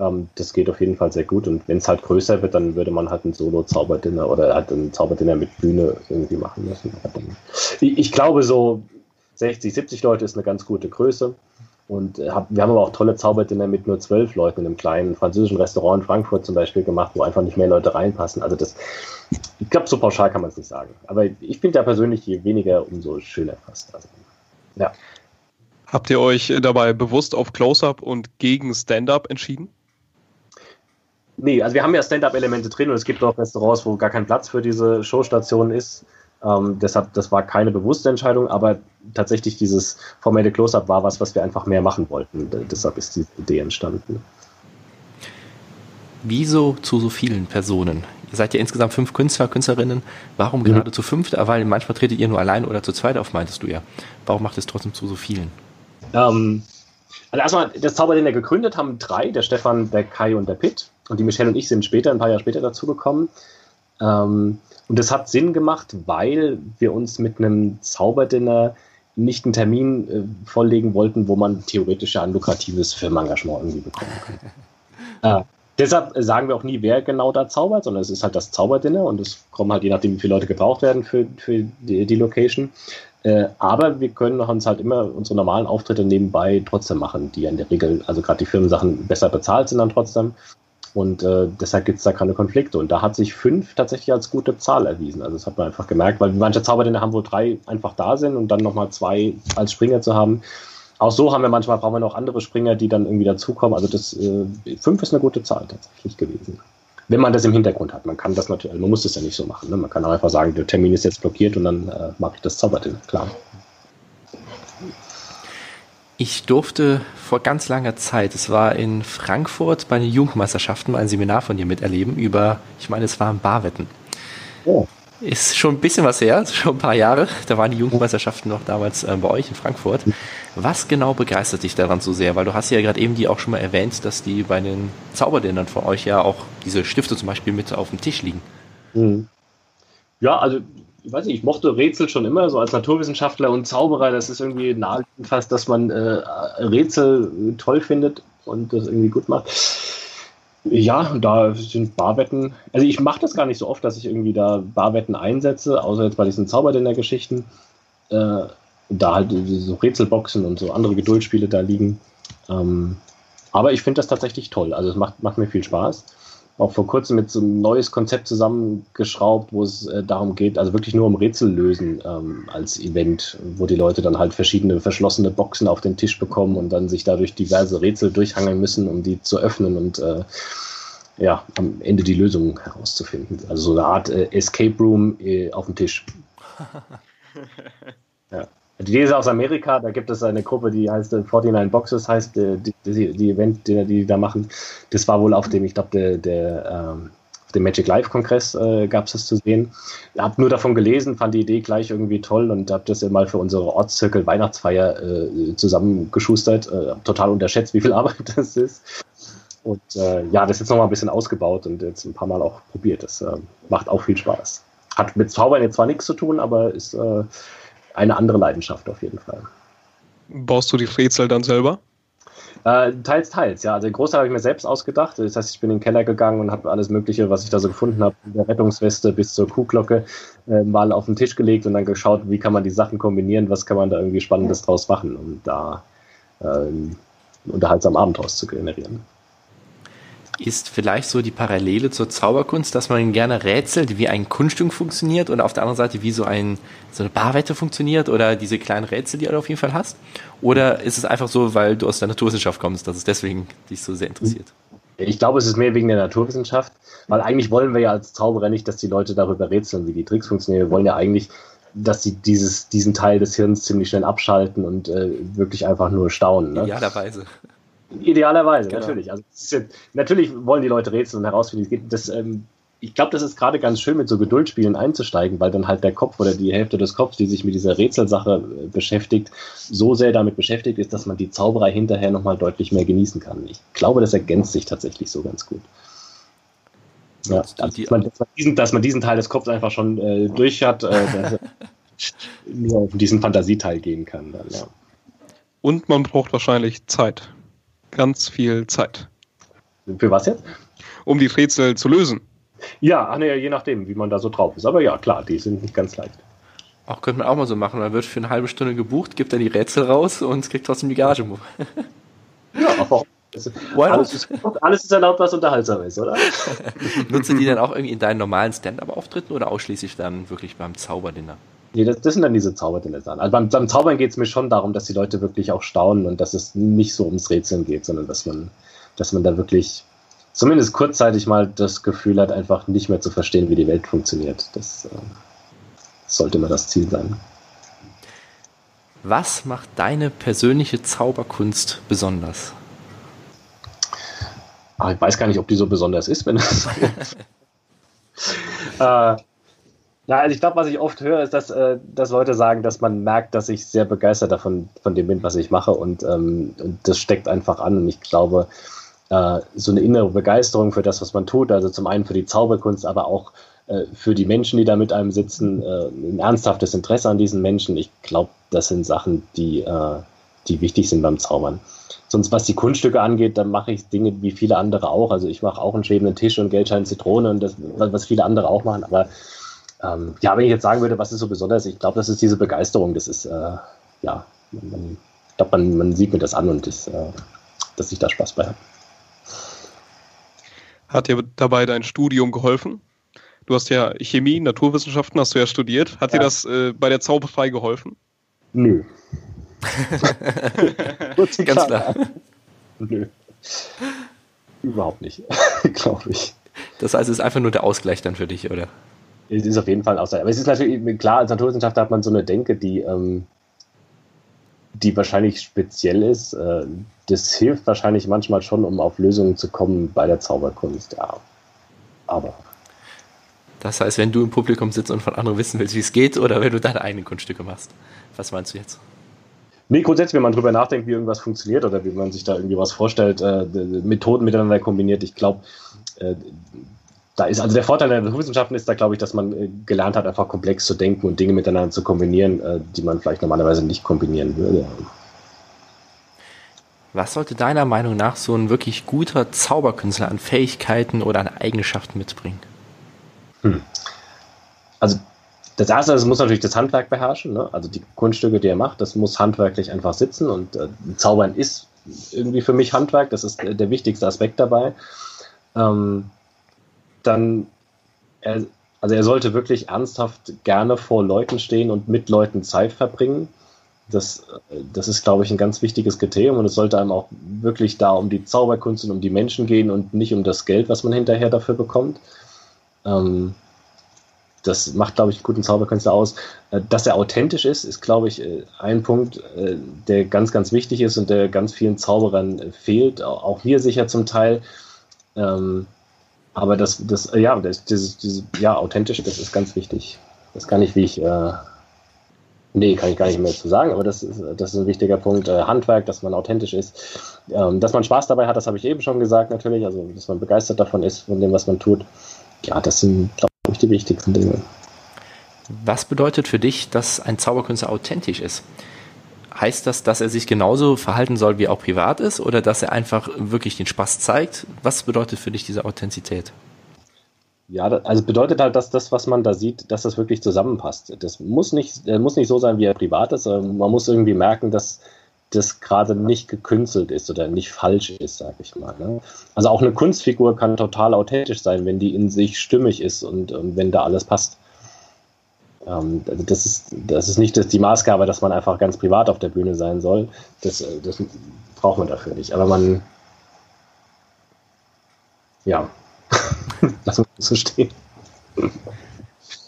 Ähm, das geht auf jeden Fall sehr gut. Und wenn es halt größer wird, dann würde man halt ein Solo-Zauberdinner oder halt ein Zauberdinner mit Bühne irgendwie machen müssen. Ich, ich glaube, so 60, 70 Leute ist eine ganz gute Größe. Und äh, hab, wir haben aber auch tolle Zauberdinner mit nur zwölf Leuten in einem kleinen französischen Restaurant in Frankfurt zum Beispiel gemacht, wo einfach nicht mehr Leute reinpassen. Also das, ich glaube, so pauschal kann man es nicht sagen. Aber ich finde ja persönlich, je weniger, umso schöner fast. Also, ja. Habt ihr euch dabei bewusst auf Close-Up und gegen Stand-Up entschieden? Nee, also wir haben ja Stand-Up-Elemente drin und es gibt auch Restaurants, wo gar kein Platz für diese Showstationen ist. Ähm, deshalb, das war keine bewusste Entscheidung, aber tatsächlich dieses formelle Close-Up war was, was wir einfach mehr machen wollten. Deshalb ist die Idee entstanden. Wieso zu so vielen Personen? Ihr seid ja insgesamt fünf Künstler, Künstlerinnen. Warum mhm. gerade zu fünft? Weil manchmal tretet ihr nur allein oder zu zweit auf, meintest du ja. Warum macht es trotzdem zu so vielen? Ähm, also erstmal, das Zauber, den wir gegründet haben, drei, der Stefan, der Kai und der Pitt. Und die Michelle und ich sind später, ein paar Jahre später dazugekommen. Ähm, und das hat Sinn gemacht, weil wir uns mit einem Zauberdinner nicht einen Termin äh, vorlegen wollten, wo man theoretisch ja ein lukratives Firmenengagement irgendwie bekommen kann. äh, deshalb sagen wir auch nie, wer genau da zaubert, sondern es ist halt das Zauberdinner und es kommen halt je nachdem, wie viele Leute gebraucht werden für, für die, die Location. Äh, aber wir können uns halt immer unsere normalen Auftritte nebenbei trotzdem machen, die ja in der Regel, also gerade die Firmensachen besser bezahlt sind dann trotzdem. Und äh, deshalb gibt es da keine Konflikte. Und da hat sich fünf tatsächlich als gute Zahl erwiesen. Also das hat man einfach gemerkt, weil manche Zauberdinner haben, wo drei einfach da sind und dann nochmal zwei als Springer zu haben. Auch so haben wir manchmal, brauchen wir noch andere Springer, die dann irgendwie dazukommen. Also das äh, fünf ist eine gute Zahl tatsächlich gewesen. Wenn man das im Hintergrund hat. Man kann das natürlich, man muss das ja nicht so machen. Ne? Man kann auch einfach sagen, der Termin ist jetzt blockiert und dann äh, mache ich das Zauberdinner, klar. Ich durfte vor ganz langer Zeit, es war in Frankfurt bei den Jugendmeisterschaften, ein Seminar von dir miterleben über, ich meine, es waren Barwetten. Oh. Ist schon ein bisschen was her, schon ein paar Jahre. Da waren die Jugendmeisterschaften noch damals äh, bei euch in Frankfurt. Was genau begeistert dich daran so sehr? Weil du hast ja gerade eben die auch schon mal erwähnt, dass die bei den Zauberdinnern von euch ja auch diese Stifte zum Beispiel mit auf dem Tisch liegen. Mhm. Ja, also ich weiß nicht, ich mochte Rätsel schon immer, so als Naturwissenschaftler und Zauberer, das ist irgendwie naheliegend fast, dass man äh, Rätsel toll findet und das irgendwie gut macht. Ja, da sind Barwetten, also ich mache das gar nicht so oft, dass ich irgendwie da Barwetten einsetze, außer jetzt bei diesen Zauberdinner-Geschichten. Äh, da halt so Rätselboxen und so andere Geduldspiele da liegen. Ähm, aber ich finde das tatsächlich toll, also es macht, macht mir viel Spaß auch vor kurzem mit so einem neues Konzept zusammengeschraubt, wo es äh, darum geht, also wirklich nur um Rätsel lösen ähm, als Event, wo die Leute dann halt verschiedene verschlossene Boxen auf den Tisch bekommen und dann sich dadurch diverse Rätsel durchhangeln müssen, um die zu öffnen und äh, ja, am Ende die Lösung herauszufinden. Also so eine Art äh, Escape Room äh, auf dem Tisch. ja. Die Idee ist aus Amerika, da gibt es eine Gruppe, die heißt 49 äh, Boxes, heißt äh, die, die, die Event, die, die, da machen. Das war wohl auf dem, ich glaube, der, der ähm, dem Magic Live Kongress äh, gab es das zu sehen. Ich habe nur davon gelesen, fand die Idee gleich irgendwie toll und habe das mal für unsere Ortszirkel Weihnachtsfeier äh, zusammengeschustert. Äh, total unterschätzt, wie viel Arbeit das ist. Und äh, ja, das jetzt nochmal ein bisschen ausgebaut und jetzt ein paar Mal auch probiert. Das äh, macht auch viel Spaß. Hat mit Zaubern jetzt zwar nichts zu tun, aber ist eine andere Leidenschaft auf jeden Fall. Baust du die Rätsel dann selber? Äh, teils, teils, ja. Also den Großteil habe ich mir selbst ausgedacht. Das heißt, ich bin in den Keller gegangen und habe alles Mögliche, was ich da so gefunden habe, von der Rettungsweste bis zur Kuhglocke, äh, mal auf den Tisch gelegt und dann geschaut, wie kann man die Sachen kombinieren, was kann man da irgendwie Spannendes draus machen, um da äh, unterhaltsam Abend draus zu generieren ist vielleicht so die Parallele zur Zauberkunst, dass man gerne rätselt, wie ein Kunststück funktioniert und auf der anderen Seite, wie so, ein, so eine Barwette funktioniert oder diese kleinen Rätsel, die du auf jeden Fall hast? Oder ist es einfach so, weil du aus der Naturwissenschaft kommst, dass es deswegen dich so sehr interessiert? Ich glaube, es ist mehr wegen der Naturwissenschaft, weil eigentlich wollen wir ja als Zauberer nicht, dass die Leute darüber rätseln, wie die Tricks funktionieren. Wir wollen ja eigentlich, dass sie dieses, diesen Teil des Hirns ziemlich schnell abschalten und äh, wirklich einfach nur staunen. Ne? Idealerweise. Idealerweise, genau. natürlich. Also ja, natürlich wollen die Leute rätseln und herausfinden. Das, ähm, ich glaube, das ist gerade ganz schön, mit so Geduldspielen einzusteigen, weil dann halt der Kopf oder die Hälfte des Kopfs, die sich mit dieser Rätselsache äh, beschäftigt, so sehr damit beschäftigt ist, dass man die Zauberei hinterher nochmal deutlich mehr genießen kann. Ich glaube, das ergänzt sich tatsächlich so ganz gut. Ja, also, dass, man, dass, man diesen, dass, man, diesen, Teil des Kopfs einfach schon äh, durch hat, äh, nur auf diesen Fantasieteil gehen kann. Dann, ja. Und man braucht wahrscheinlich Zeit ganz viel Zeit. Für was jetzt? Um die Rätsel zu lösen. Ja, nee, je nachdem, wie man da so drauf ist. Aber ja, klar, die sind nicht ganz leicht. Auch könnte man auch mal so machen. Man wird für eine halbe Stunde gebucht, gibt dann die Rätsel raus und kriegt trotzdem die Gage. ja, aber alles ist, alles ist erlaubt, was unterhaltsam ist, oder? Nutze die dann auch irgendwie in deinen normalen Stand-up-Auftritten oder ausschließlich dann wirklich beim Zauberdinner? Nee, das, das sind dann diese Zauberdinner. Also beim, beim Zaubern geht es mir schon darum, dass die Leute wirklich auch staunen und dass es nicht so ums Rätseln geht, sondern dass man, dass man da wirklich zumindest kurzzeitig mal das Gefühl hat, einfach nicht mehr zu verstehen, wie die Welt funktioniert. Das, äh, sollte immer das Ziel sein. Was macht deine persönliche Zauberkunst besonders? Ach, ich weiß gar nicht, ob die so besonders ist, wenn das. äh, ja, also ich glaube, was ich oft höre, ist, dass, äh, dass Leute sagen, dass man merkt, dass ich sehr begeistert davon von dem bin, was ich mache und, ähm, und das steckt einfach an und ich glaube, äh, so eine innere Begeisterung für das, was man tut. Also zum einen für die Zauberkunst, aber auch äh, für die Menschen, die da mit einem sitzen, äh, ein ernsthaftes Interesse an diesen Menschen. Ich glaube, das sind Sachen, die, äh, die wichtig sind beim Zaubern. Sonst, was die Kunststücke angeht, dann mache ich Dinge wie viele andere auch. Also ich mache auch einen schwebenden Tisch und Geldschein Zitrone und das, was viele andere auch machen. Aber ähm, ja, wenn ich jetzt sagen würde, was ist so besonders, ich glaube, das ist diese Begeisterung. Das ist, äh, ja, man, ich glaube, man, man sieht mir das an und das, äh, dass ich da Spaß bei habe. Hat dir dabei dein Studium geholfen? Du hast ja Chemie, Naturwissenschaften hast du ja studiert. Hat ja. dir das äh, bei der Zauberei geholfen? Nö. Ganz klar. Nö. Überhaupt nicht, glaube ich. Das heißt, es ist einfach nur der Ausgleich dann für dich, oder? Es ist auf jeden Fall ein Ausgleich. Aber es ist natürlich, klar, als Naturwissenschaftler hat man so eine Denke, die, ähm, die wahrscheinlich speziell ist. Äh, das hilft wahrscheinlich manchmal schon, um auf Lösungen zu kommen bei der Zauberkunst, ja. Aber. Das heißt, wenn du im Publikum sitzt und von anderen wissen willst, wie es geht, oder wenn du deine eigenen Kunststücke machst. Was meinst du jetzt? Nee, grundsätzlich, wenn man drüber nachdenkt, wie irgendwas funktioniert oder wie man sich da irgendwie was vorstellt, äh, Methoden miteinander kombiniert, ich glaube, äh, da ist, also der Vorteil der Naturwissenschaften ist da, glaube ich, dass man äh, gelernt hat, einfach komplex zu denken und Dinge miteinander zu kombinieren, äh, die man vielleicht normalerweise nicht kombinieren würde. Was sollte deiner Meinung nach so ein wirklich guter Zauberkünstler an Fähigkeiten oder an Eigenschaften mitbringen? Hm. Also das erste, es muss natürlich das Handwerk beherrschen. Ne? Also die Kunststücke, die er macht, das muss handwerklich einfach sitzen. Und äh, Zaubern ist irgendwie für mich Handwerk. Das ist der wichtigste Aspekt dabei. Ähm, dann, er, also er sollte wirklich ernsthaft gerne vor Leuten stehen und mit Leuten Zeit verbringen. Das, das ist, glaube ich, ein ganz wichtiges Kriterium und es sollte einem auch wirklich da um die Zauberkunst und um die Menschen gehen und nicht um das Geld, was man hinterher dafür bekommt. Ähm, das macht, glaube ich, einen guten Zauberkünstler aus. Äh, dass er authentisch ist, ist, glaube ich, äh, ein Punkt, äh, der ganz, ganz wichtig ist und der ganz vielen Zauberern fehlt. Auch mir sicher zum Teil. Ähm, aber das, das ja, das, dieses, dieses, ja, authentisch, das ist ganz wichtig. Das kann ich, wie ich, äh, nee, kann ich gar nicht mehr zu sagen, aber das ist, das ist ein wichtiger Punkt. Äh, Handwerk, dass man authentisch ist. Ähm, dass man Spaß dabei hat, das habe ich eben schon gesagt, natürlich. Also, dass man begeistert davon ist, von dem, was man tut. Ja, das sind, glaube ich, die wichtigsten Dinge. Was bedeutet für dich, dass ein Zauberkünstler authentisch ist? Heißt das, dass er sich genauso verhalten soll, wie er auch privat ist, oder dass er einfach wirklich den Spaß zeigt? Was bedeutet für dich diese Authentizität? Ja, also bedeutet halt, dass das, was man da sieht, dass das wirklich zusammenpasst. Das muss nicht, muss nicht so sein, wie er privat ist, man muss irgendwie merken, dass das gerade nicht gekünstelt ist oder nicht falsch ist, sag ich mal. Ne? Also auch eine Kunstfigur kann total authentisch sein, wenn die in sich stimmig ist und, und wenn da alles passt. Ähm, also das, ist, das ist nicht das, die Maßgabe, dass man einfach ganz privat auf der Bühne sein soll. Das, das braucht man dafür nicht. Aber man, ja, lass uns so stehen.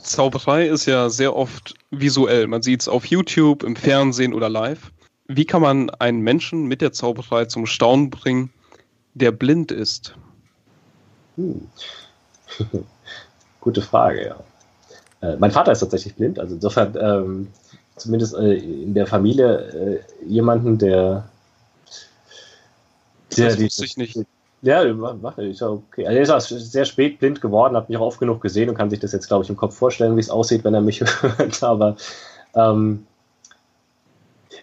Zauberei ist ja sehr oft visuell. Man sieht es auf YouTube, im Fernsehen oder live. Wie kann man einen Menschen mit der Zauberei zum Staunen bringen, der blind ist? Hm. Gute Frage, ja. Äh, mein Vater ist tatsächlich blind, also insofern ähm, zumindest äh, in der Familie äh, jemanden, der. der das wusste ich nicht. Ja, ist ja okay. Also er ist auch sehr spät blind geworden, hat mich auch oft genug gesehen und kann sich das jetzt, glaube ich, im Kopf vorstellen, wie es aussieht, wenn er mich hört. Aber ähm,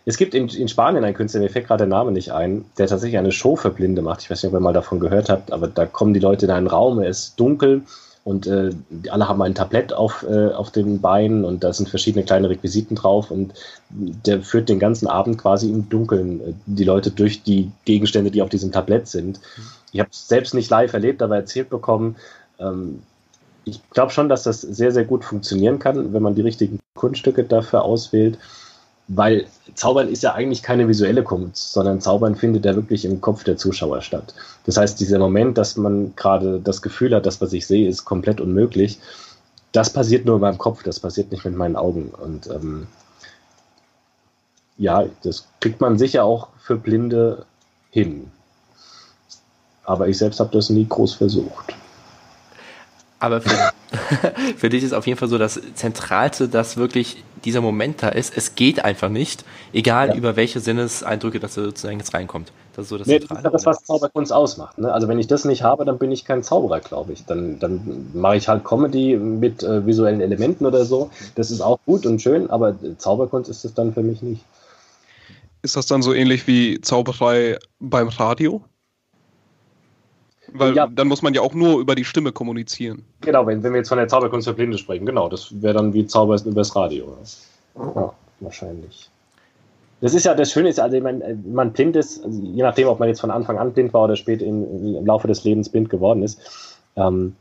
es gibt in, in, Spanien einen Künstler, mir fällt gerade der Name nicht ein, der tatsächlich eine Show für Blinde macht. Ich weiß nicht, ob ihr mal davon gehört habt, aber da kommen die Leute in einen Raum, er ist dunkel und äh, alle haben ein Tablett auf, äh, auf den Beinen und da sind verschiedene kleine Requisiten drauf und der führt den ganzen Abend quasi im Dunkeln äh, die Leute durch die Gegenstände, die auf diesem Tablett sind. Ich habe es selbst nicht live erlebt, aber erzählt bekommen. Ähm, ich glaube schon, dass das sehr, sehr gut funktionieren kann, wenn man die richtigen Kunststücke dafür auswählt weil Zaubern ist ja eigentlich keine visuelle Kunst, sondern Zaubern findet ja wirklich im Kopf der Zuschauer statt. Das heißt, dieser Moment, dass man gerade das Gefühl hat, das, was ich sehe, ist komplett unmöglich, das passiert nur in meinem Kopf, das passiert nicht mit meinen Augen. Und ähm, ja, das kriegt man sicher auch für Blinde hin. Aber ich selbst habe das nie groß versucht. Aber für, für dich ist auf jeden Fall so das Zentralste, dass wirklich dieser Moment da ist. Es geht einfach nicht, egal ja. über welche Sinneseindrücke das sozusagen jetzt reinkommt. Das ist so das nee, Zentrale. Das ist das, was Zauberkunst ausmacht. Ne? Also wenn ich das nicht habe, dann bin ich kein Zauberer, glaube ich. Dann, dann mache ich halt Comedy mit äh, visuellen Elementen oder so. Das ist auch gut und schön, aber Zauberkunst ist es dann für mich nicht. Ist das dann so ähnlich wie Zauberei beim Radio? Weil ja. dann muss man ja auch nur über die Stimme kommunizieren. Genau, wenn, wenn wir jetzt von der Zauberkunst für Blinde sprechen, genau, das wäre dann wie Zauber übers Radio. Ja, wahrscheinlich. Das ist ja das Schöne ist, also man, man blind ist, also je nachdem, ob man jetzt von Anfang an blind war oder spät in, im Laufe des Lebens blind geworden ist, ähm,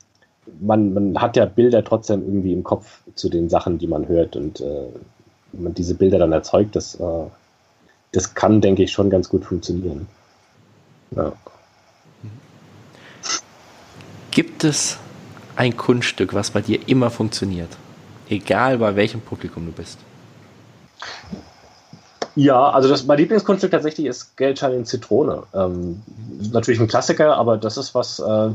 man, man hat ja Bilder trotzdem irgendwie im Kopf zu den Sachen, die man hört und äh, wenn man diese Bilder dann erzeugt, das, äh, das kann, denke ich, schon ganz gut funktionieren. Ja. Gibt es ein Kunststück, was bei dir immer funktioniert? Egal bei welchem Publikum du bist. Ja, also das, mein Lieblingskunststück tatsächlich ist Geldschein in Zitrone. Ähm, natürlich ein Klassiker, aber das ist was, äh,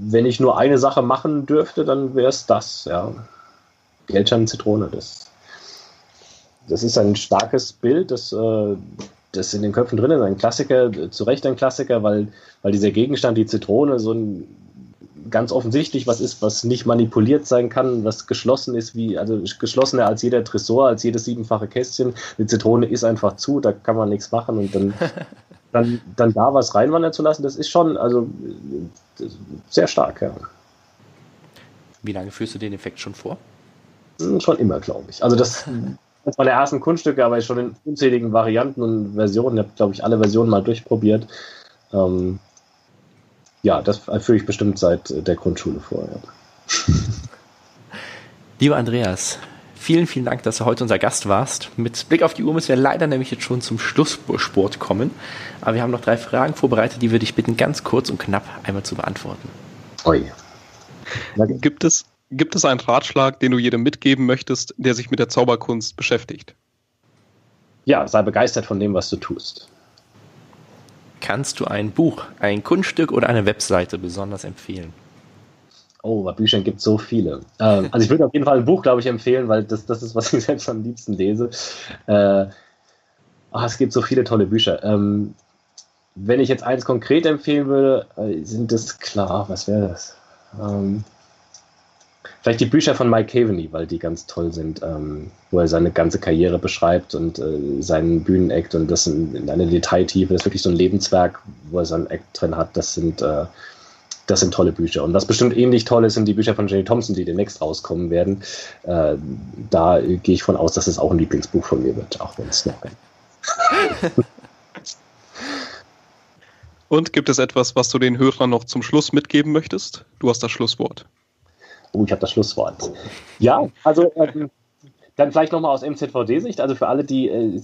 wenn ich nur eine Sache machen dürfte, dann wäre es das, ja. Geldschein in Zitrone, das, das ist ein starkes Bild, das, äh, das in den Köpfen drin ist, ein Klassiker, zu Recht ein Klassiker, weil, weil dieser Gegenstand, die Zitrone, so ein ganz offensichtlich was ist, was nicht manipuliert sein kann, was geschlossen ist, wie, also geschlossener als jeder Tresor, als jedes siebenfache Kästchen. Die Zitrone ist einfach zu, da kann man nichts machen und dann, dann, dann da was reinwandern zu lassen, das ist schon, also sehr stark, ja. Wie lange führst du den Effekt schon vor? Hm, schon immer, glaube ich. Also das, war der ersten Kunststücke, aber schon in unzähligen Varianten und Versionen. Ich habe, glaube ich, alle Versionen mal durchprobiert. Ähm, ja, das führe ich bestimmt seit der Grundschule vor. Ja. Lieber Andreas, vielen, vielen Dank, dass du heute unser Gast warst. Mit Blick auf die Uhr müssen wir leider nämlich jetzt schon zum Schlusssport kommen. Aber wir haben noch drei Fragen vorbereitet, die würde ich bitten, ganz kurz und knapp einmal zu beantworten. Oi. Gibt es, gibt es einen Ratschlag, den du jedem mitgeben möchtest, der sich mit der Zauberkunst beschäftigt? Ja, sei begeistert von dem, was du tust kannst du ein Buch, ein Kunststück oder eine Webseite besonders empfehlen? Oh, bei Büchern gibt es so viele. Ähm, also ich würde auf jeden Fall ein Buch, glaube ich, empfehlen, weil das, das ist, was ich selbst am liebsten lese. Äh, oh, es gibt so viele tolle Bücher. Ähm, wenn ich jetzt eins konkret empfehlen würde, äh, sind das klar, was wäre das? Ähm, Vielleicht die Bücher von Mike Caveney, weil die ganz toll sind, ähm, wo er seine ganze Karriere beschreibt und äh, seinen Bühnenakt und das in, in eine Detailtiefe. Das ist wirklich so ein Lebenswerk, wo er seinen Act drin hat. Das sind, äh, das sind tolle Bücher. Und was bestimmt ähnlich toll ist, sind die Bücher von Jenny Thompson, die demnächst rauskommen werden. Äh, da gehe ich von aus, dass es auch ein Lieblingsbuch von mir wird, auch wenn es noch Und gibt es etwas, was du den Hörern noch zum Schluss mitgeben möchtest? Du hast das Schlusswort. Oh, ich habe das Schlusswort. Ja, also ähm, dann vielleicht nochmal aus MZVD-Sicht, also für alle, die äh,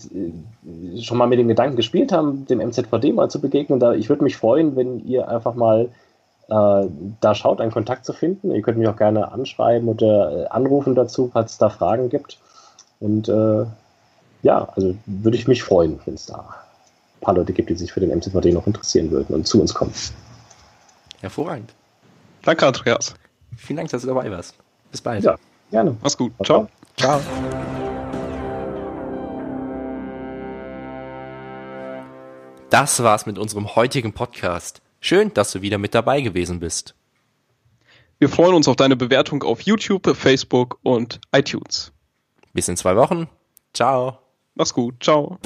schon mal mit dem Gedanken gespielt haben, dem MZVD mal zu begegnen, da, ich würde mich freuen, wenn ihr einfach mal äh, da schaut, einen Kontakt zu finden. Ihr könnt mich auch gerne anschreiben oder äh, anrufen dazu, falls es da Fragen gibt. Und äh, ja, also würde ich mich freuen, wenn es da ein paar Leute gibt, die sich für den MZVD noch interessieren würden und zu uns kommen. Hervorragend. Danke, Andreas. Vielen Dank, dass du dabei warst. Bis bald. Ja, gerne. Mach's gut. Ciao. Ciao. Das war's mit unserem heutigen Podcast. Schön, dass du wieder mit dabei gewesen bist. Wir freuen uns auf deine Bewertung auf YouTube, Facebook und iTunes. Bis in zwei Wochen. Ciao. Mach's gut. Ciao.